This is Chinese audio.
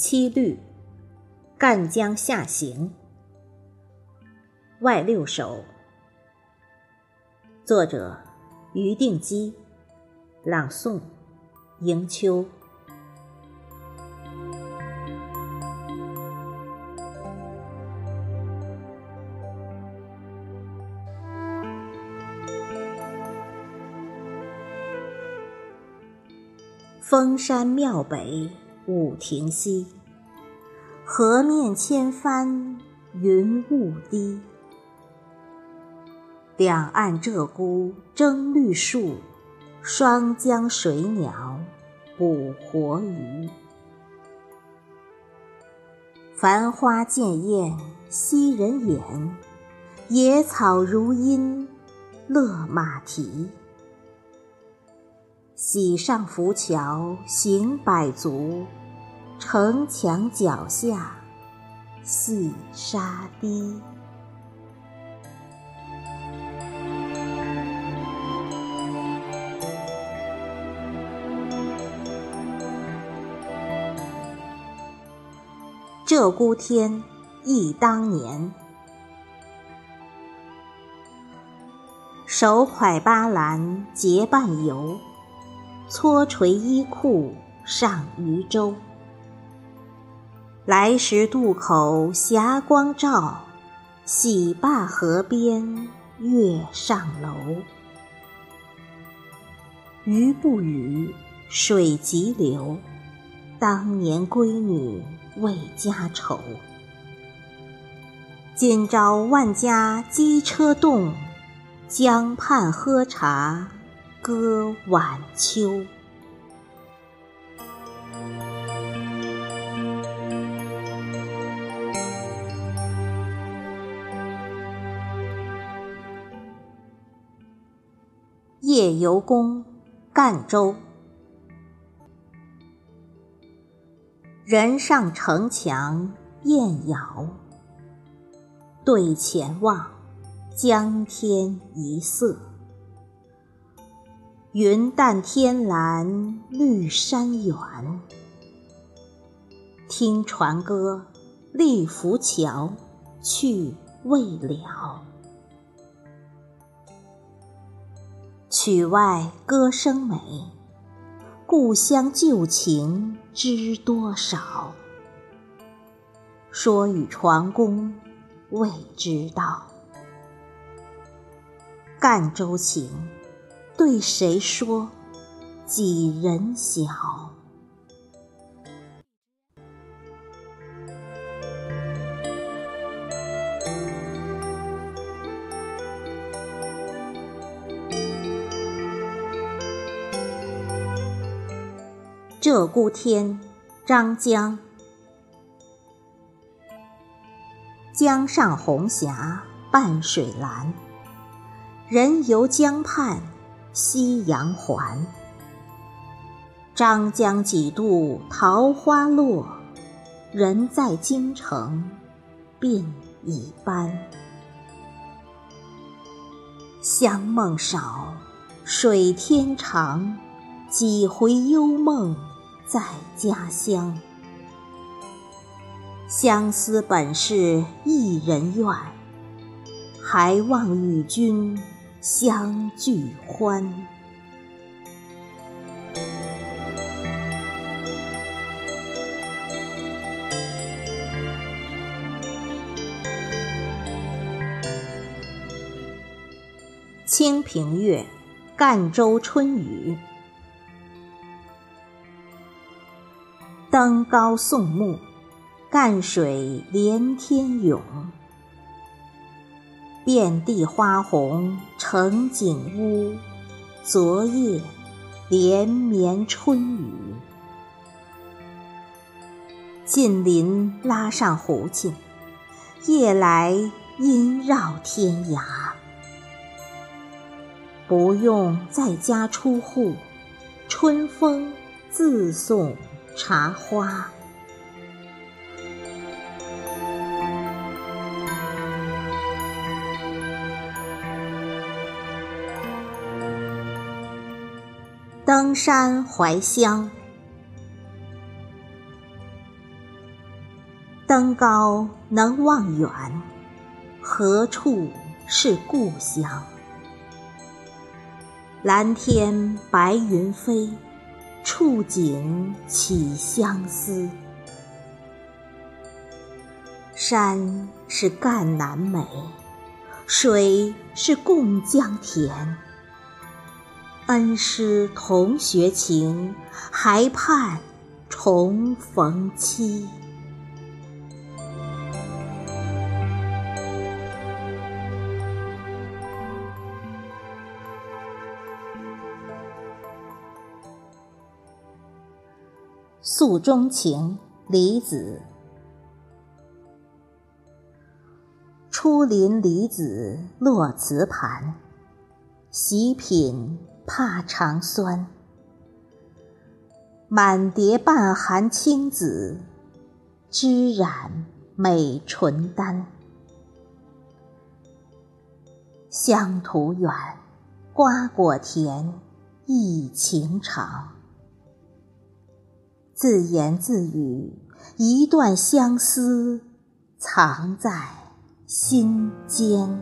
七律，赣江下行，外六首。作者：于定基，朗诵：迎秋。峰山庙北。五亭西，河面千帆云雾低。两岸鹧鸪争绿树，双江水鸟捕活鱼。繁花渐艳吸人眼，野草如茵勒马蹄。喜上浮桥行百足，城墙脚下细沙堤。鹧鸪天，忆当年。手挎巴兰结伴游。搓垂衣裤上渔舟，来时渡口霞光照，洗罢河边月上楼。鱼不语，水急流，当年闺女为家愁。今朝万家机车动，江畔喝茶。歌晚秋，夜游宫，赣州。人上城墙燕遥，对前望，江天一色。云淡天蓝绿山远，听船歌，立浮桥，去未了。曲外歌声美，故乡旧情知多少？说与船工未知道，赣州情。对谁说？几人晓？鹧鸪天，张江。江上红霞半水蓝，人游江畔。夕阳还，张江几度桃花落，人在京城鬓已斑。香梦少，水天长，几回幽梦在家乡。相思本是一人愿，还望与君。相聚欢，清平乐，赣州春雨。登高送目，赣水连天涌。遍地花红成锦屋，昨夜连绵春雨。近邻拉上胡琴，夜来音绕天涯。不用在家出户，春风自送茶花。登山怀乡，登高能望远，何处是故乡？蓝天白云飞，触景起相思。山是赣南美，水是贡江甜。恩师同学情，还盼重逢期。诉衷情，李子。初临离子落瓷盘，喜品怕尝酸。满碟半含青紫，织染美唇丹。乡土远，瓜果甜，忆情长。自言自语，一段相思藏在心间。